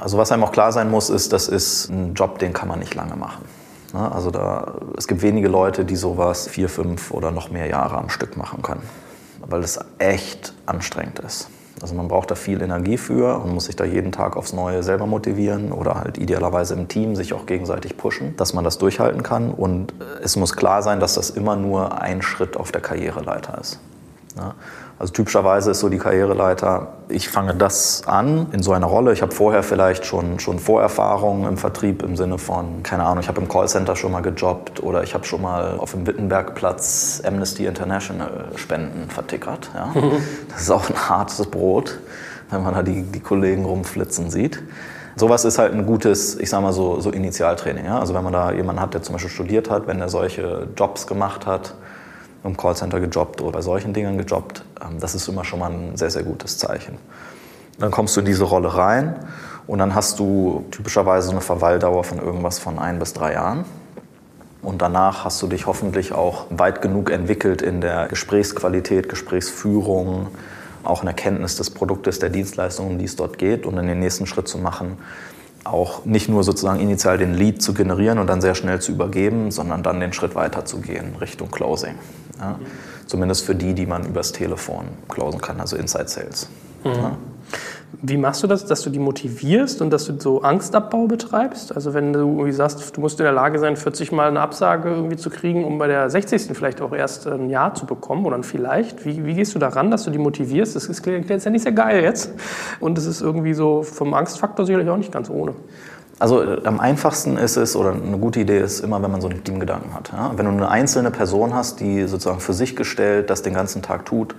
Also was einem auch klar sein muss, ist, das ist ein Job, den kann man nicht lange machen. Ne? Also da, es gibt wenige Leute, die sowas vier, fünf oder noch mehr Jahre am Stück machen können, weil es echt anstrengend ist. Also man braucht da viel Energie für und muss sich da jeden Tag aufs Neue selber motivieren oder halt idealerweise im Team sich auch gegenseitig pushen, dass man das durchhalten kann. Und es muss klar sein, dass das immer nur ein Schritt auf der Karriereleiter ist. Also typischerweise ist so die Karriereleiter, ich fange das an in so einer Rolle. Ich habe vorher vielleicht schon, schon Vorerfahrungen im Vertrieb im Sinne von, keine Ahnung, ich habe im Callcenter schon mal gejobbt oder ich habe schon mal auf dem Wittenbergplatz Amnesty International Spenden vertickert. Ja? Das ist auch ein hartes Brot, wenn man da die, die Kollegen rumflitzen sieht. Sowas ist halt ein gutes, ich sag mal so, so Initialtraining. Ja? Also wenn man da jemanden hat, der zum Beispiel studiert hat, wenn er solche Jobs gemacht hat, im Callcenter gejobbt oder bei solchen Dingen gejobbt. Ähm, das ist immer schon mal ein sehr, sehr gutes Zeichen. Dann kommst du in diese Rolle rein und dann hast du typischerweise eine Verweildauer von irgendwas von ein bis drei Jahren. Und danach hast du dich hoffentlich auch weit genug entwickelt in der Gesprächsqualität, Gesprächsführung, auch in der Kenntnis des Produktes, der Dienstleistung, um die es dort geht und in den nächsten Schritt zu machen, auch nicht nur sozusagen initial den Lead zu generieren und dann sehr schnell zu übergeben, sondern dann den Schritt weiter zu gehen Richtung Closing. Ja? Zumindest für die, die man übers Telefon closen kann, also Inside Sales. Mhm. Ja? Wie machst du das, dass du die motivierst und dass du so Angstabbau betreibst? Also wenn du irgendwie sagst, du musst in der Lage sein, 40 Mal eine Absage irgendwie zu kriegen, um bei der 60. vielleicht auch erst ein Ja zu bekommen oder ein Vielleicht. Wie, wie gehst du daran, dass du die motivierst? Das klingt jetzt ja nicht sehr geil jetzt. Und es ist irgendwie so vom Angstfaktor sicherlich auch nicht ganz ohne. Also äh, am einfachsten ist es, oder eine gute Idee ist immer, wenn man so einen Teamgedanken hat. Ja? Wenn du eine einzelne Person hast, die sozusagen für sich gestellt das den ganzen Tag tut,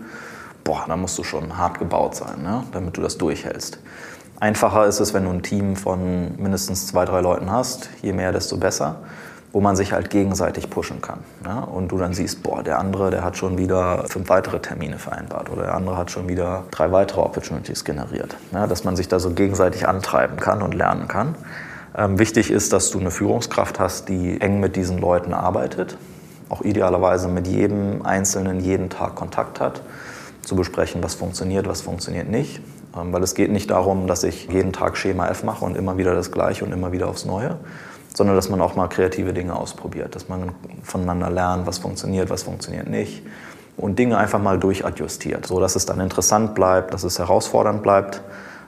boah, dann musst du schon hart gebaut sein, ne? damit du das durchhältst. Einfacher ist es, wenn du ein Team von mindestens zwei, drei Leuten hast. Je mehr, desto besser wo man sich halt gegenseitig pushen kann. Ja? Und du dann siehst, boah, der andere, der hat schon wieder fünf weitere Termine vereinbart oder der andere hat schon wieder drei weitere Opportunities generiert. Ja? Dass man sich da so gegenseitig antreiben kann und lernen kann. Ähm, wichtig ist, dass du eine Führungskraft hast, die eng mit diesen Leuten arbeitet, auch idealerweise mit jedem Einzelnen jeden Tag Kontakt hat, zu besprechen, was funktioniert, was funktioniert nicht. Ähm, weil es geht nicht darum, dass ich jeden Tag Schema F mache und immer wieder das Gleiche und immer wieder aufs Neue, sondern dass man auch mal kreative Dinge ausprobiert, dass man voneinander lernt, was funktioniert, was funktioniert nicht und Dinge einfach mal durchadjustiert, so dass es dann interessant bleibt, dass es herausfordernd bleibt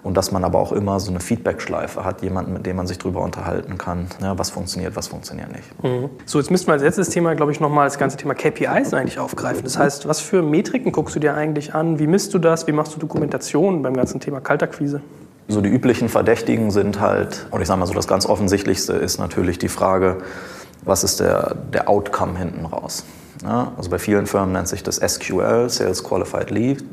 und dass man aber auch immer so eine Feedback-Schleife hat, jemanden, mit dem man sich darüber unterhalten kann, ja, was funktioniert, was funktioniert nicht. Mhm. So, jetzt müssten wir als letztes Thema, glaube ich, nochmal das ganze Thema KPIs eigentlich aufgreifen. Das heißt, was für Metriken guckst du dir eigentlich an? Wie misst du das? Wie machst du Dokumentation beim ganzen Thema Kaltakquise? So die üblichen Verdächtigen sind halt, und ich sage mal so, das ganz Offensichtlichste ist natürlich die Frage, was ist der, der Outcome hinten raus? Ja, also bei vielen Firmen nennt sich das SQL, Sales Qualified Lead.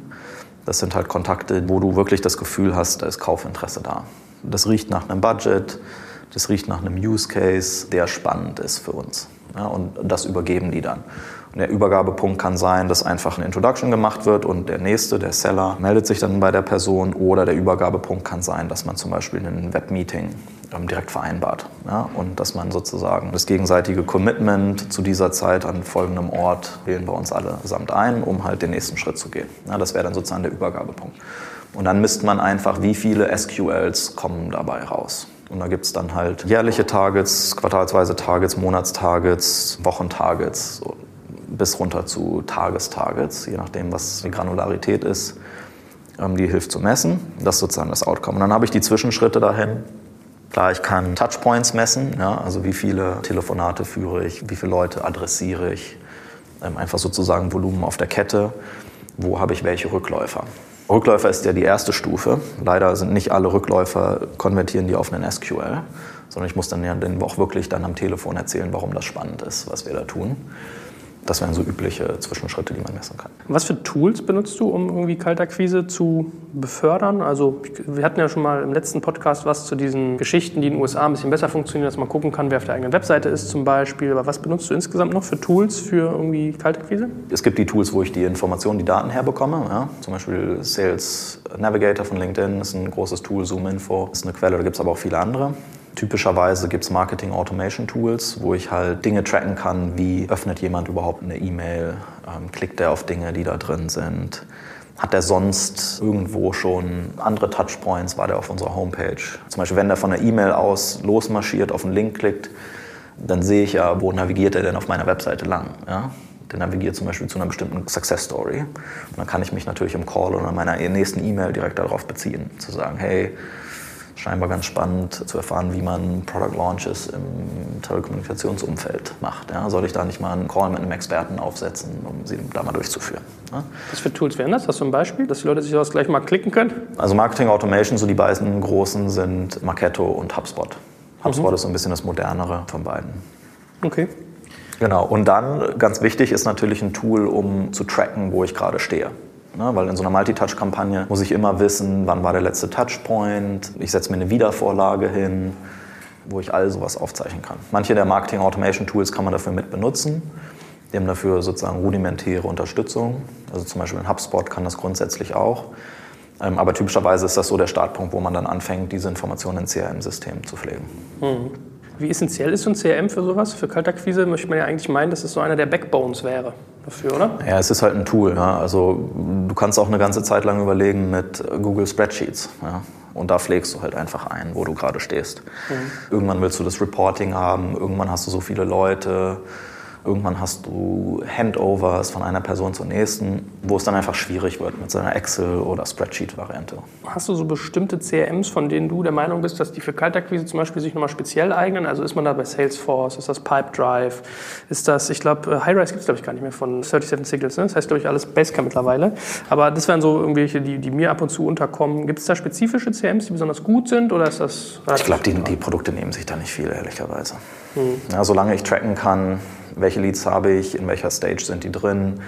Das sind halt Kontakte, wo du wirklich das Gefühl hast, da ist Kaufinteresse da. Das riecht nach einem Budget, das riecht nach einem Use Case, der spannend ist für uns. Ja, und das übergeben die dann. Der Übergabepunkt kann sein, dass einfach eine Introduction gemacht wird und der nächste, der Seller, meldet sich dann bei der Person. Oder der Übergabepunkt kann sein, dass man zum Beispiel ein Webmeeting ähm, direkt vereinbart. Ja? Und dass man sozusagen das gegenseitige Commitment zu dieser Zeit an folgendem Ort wählen wir uns alle samt ein, um halt den nächsten Schritt zu gehen. Ja, das wäre dann sozusagen der Übergabepunkt. Und dann misst man einfach, wie viele SQLs kommen dabei raus. Und da gibt es dann halt jährliche Targets, quartalsweise Targets, Monatstargets, Wochentargets. So bis runter zu Tagestargets, je nachdem, was die Granularität ist, ähm, die hilft zu messen. Das ist sozusagen das Outcome. Und dann habe ich die Zwischenschritte dahin. Klar, ich kann Touchpoints messen, ja, also wie viele Telefonate führe ich, wie viele Leute adressiere ich, ähm, einfach sozusagen Volumen auf der Kette, wo habe ich welche Rückläufer. Rückläufer ist ja die erste Stufe. Leider sind nicht alle Rückläufer konvertieren die auf einen SQL, sondern ich muss dann ja auch wirklich dann am Telefon erzählen, warum das spannend ist, was wir da tun. Das wären so übliche Zwischenschritte, die man messen kann. Was für Tools benutzt du, um irgendwie Kaltakquise zu befördern? Also wir hatten ja schon mal im letzten Podcast was zu diesen Geschichten, die in den USA ein bisschen besser funktionieren, dass man gucken kann, wer auf der eigenen Webseite ist zum Beispiel. Aber was benutzt du insgesamt noch für Tools für irgendwie Kaltakquise? Es gibt die Tools, wo ich die Informationen, die Daten herbekomme. Ja? Zum Beispiel Sales Navigator von LinkedIn ist ein großes Tool, Zoom Info ist eine Quelle, da gibt es aber auch viele andere. Typischerweise gibt es Marketing Automation Tools, wo ich halt Dinge tracken kann, wie öffnet jemand überhaupt eine E-Mail, ähm, klickt er auf Dinge, die da drin sind. Hat er sonst irgendwo schon andere Touchpoints? War der auf unserer Homepage? Zum Beispiel, wenn der von der E-Mail aus losmarschiert, auf einen Link klickt, dann sehe ich ja, wo navigiert er denn auf meiner Webseite lang. Ja? Der navigiert zum Beispiel zu einer bestimmten Success Story. Und dann kann ich mich natürlich im Call oder in meiner nächsten E-Mail direkt darauf beziehen. Zu sagen, hey, scheinbar ganz spannend zu erfahren, wie man Product Launches im Telekommunikationsumfeld macht. Ja, soll ich da nicht mal einen Call mit einem Experten aufsetzen, um sie da mal durchzuführen? Ja? Was für Tools wären das? Hast du ein Beispiel, dass die Leute sich das gleich mal klicken können? Also Marketing Automation, so die beiden großen sind Marketo und HubSpot. HubSpot mhm. ist so ein bisschen das modernere von beiden. Okay. Genau, und dann ganz wichtig ist natürlich ein Tool, um zu tracken, wo ich gerade stehe. Ne, weil in so einer Multi-Touch-Kampagne muss ich immer wissen, wann war der letzte Touchpoint. Ich setze mir eine Wiedervorlage hin, wo ich all sowas aufzeichnen kann. Manche der Marketing-Automation-Tools kann man dafür mit benutzen. Die haben dafür sozusagen rudimentäre Unterstützung. Also zum Beispiel ein HubSpot kann das grundsätzlich auch. Ähm, aber typischerweise ist das so der Startpunkt, wo man dann anfängt, diese Informationen in CRM-System zu pflegen. Mhm. Wie essentiell ist so ein CRM für sowas? Für Kaltakquise möchte man ja eigentlich meinen, dass es so einer der Backbones wäre dafür, oder? Ja, es ist halt ein Tool. Ja. Also du kannst auch eine ganze Zeit lang überlegen mit Google Spreadsheets. Ja. Und da pflegst du halt einfach ein, wo du gerade stehst. Mhm. Irgendwann willst du das Reporting haben, irgendwann hast du so viele Leute Irgendwann hast du Handovers von einer Person zur nächsten, wo es dann einfach schwierig wird mit so einer Excel- oder Spreadsheet-Variante. Hast du so bestimmte CRMs, von denen du der Meinung bist, dass die für Kaltakquise zum Beispiel sich nochmal speziell eignen? Also ist man da bei Salesforce, ist das Pipedrive, ist das, ich glaube, äh, Highrise gibt es glaube ich gar nicht mehr von 37 Signals, ne? das heißt glaube ich alles Basecamp mittlerweile. Aber das wären so irgendwelche, die, die mir ab und zu unterkommen. Gibt es da spezifische CRMs, die besonders gut sind oder ist das... Ich glaube, die, die Produkte nehmen sich da nicht viel, ehrlicherweise. Hm. Ja, solange ich tracken kann, welche Leads habe ich, in welcher Stage sind die drin,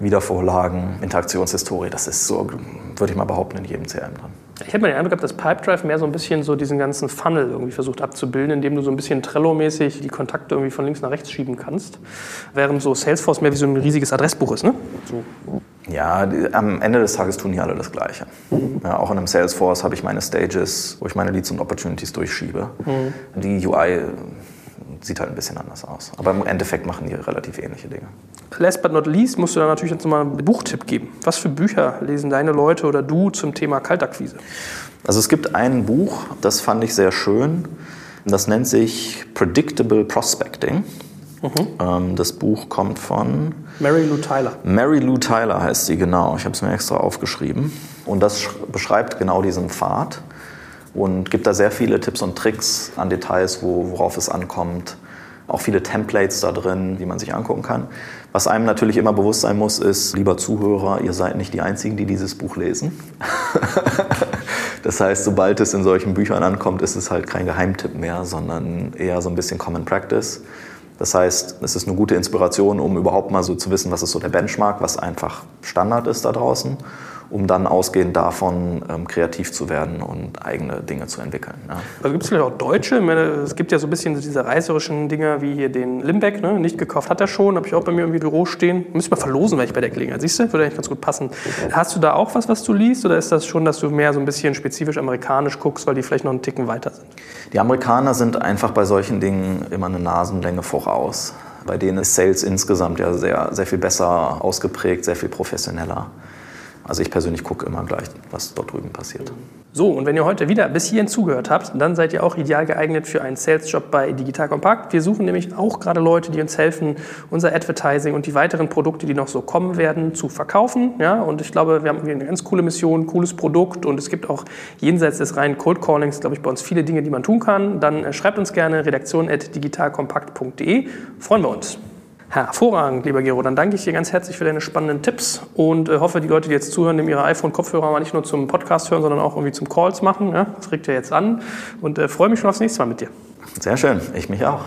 Wiedervorlagen, Interaktionshistorie, das ist so, würde ich mal behaupten, in jedem CRM drin. Ich habe mir den Eindruck gehabt, dass Pipedrive mehr so ein bisschen so diesen ganzen Funnel irgendwie versucht abzubilden, indem du so ein bisschen Trello-mäßig die Kontakte irgendwie von links nach rechts schieben kannst. Während so Salesforce mehr wie so ein riesiges Adressbuch ist, ne? So. Ja, die, am Ende des Tages tun die alle das Gleiche. Ja, auch in einem Salesforce habe ich meine Stages, wo ich meine Leads und Opportunities durchschiebe. Die UI sieht halt ein bisschen anders aus. Aber im Endeffekt machen die relativ ähnliche Dinge. Last but not least musst du da natürlich jetzt nochmal einen Buchtipp geben. Was für Bücher lesen deine Leute oder du zum Thema Kaltakquise? Also es gibt ein Buch, das fand ich sehr schön. Das nennt sich Predictable Prospecting. Ähm, Das Buch kommt von Mary Lou Tyler. Mary Lou Tyler heißt sie, genau. Ich habe es mir extra aufgeschrieben. Und das sch- beschreibt genau diesen Pfad und gibt da sehr viele Tipps und Tricks an Details, wo, worauf es ankommt. Auch viele Templates da drin, die man sich angucken kann. Was einem natürlich immer bewusst sein muss, ist, lieber Zuhörer, ihr seid nicht die Einzigen, die dieses Buch lesen. Das heißt, sobald es in solchen Büchern ankommt, ist es halt kein Geheimtipp mehr, sondern eher so ein bisschen Common Practice. Das heißt, es ist eine gute Inspiration, um überhaupt mal so zu wissen, was ist so der Benchmark, was einfach Standard ist da draußen, um dann ausgehend davon ähm, kreativ zu werden und eigene Dinge zu entwickeln. Ja. Also gibt es vielleicht auch Deutsche? Ich meine, es gibt ja so ein bisschen diese reißerischen Dinger wie hier den Limbeck, ne? nicht gekauft hat er schon, habe ich auch bei mir im Büro stehen. Müsste mal verlosen, wenn ich bei der Gelegenheit. Siehst du, würde eigentlich ganz gut passen. Hast du da auch was, was du liest oder ist das schon, dass du mehr so ein bisschen spezifisch amerikanisch guckst, weil die vielleicht noch einen Ticken weiter sind? Die Amerikaner sind einfach bei solchen Dingen immer eine Nasenlänge voraus. Bei denen ist Sales insgesamt ja sehr, sehr viel besser ausgeprägt, sehr viel professioneller. Also ich persönlich gucke immer gleich, was dort drüben passiert. So, und wenn ihr heute wieder bis hierhin zugehört habt, dann seid ihr auch ideal geeignet für einen Sales-Job bei Digital Compact. Wir suchen nämlich auch gerade Leute, die uns helfen, unser Advertising und die weiteren Produkte, die noch so kommen werden, zu verkaufen. Ja, und ich glaube, wir haben hier eine ganz coole Mission, cooles Produkt und es gibt auch jenseits des reinen Cold Callings, glaube ich, bei uns viele Dinge, die man tun kann. Dann äh, schreibt uns gerne redaktion.digitalkompakt.de. Freuen wir uns. Hervorragend, lieber Gero. Dann danke ich dir ganz herzlich für deine spannenden Tipps und äh, hoffe, die Leute, die jetzt zuhören, nehmen ihre iPhone-Kopfhörer mal nicht nur zum Podcast hören, sondern auch irgendwie zum Calls machen. Ja? Das regt ja jetzt an und äh, freue mich schon aufs nächste Mal mit dir. Sehr schön, ich mich auch.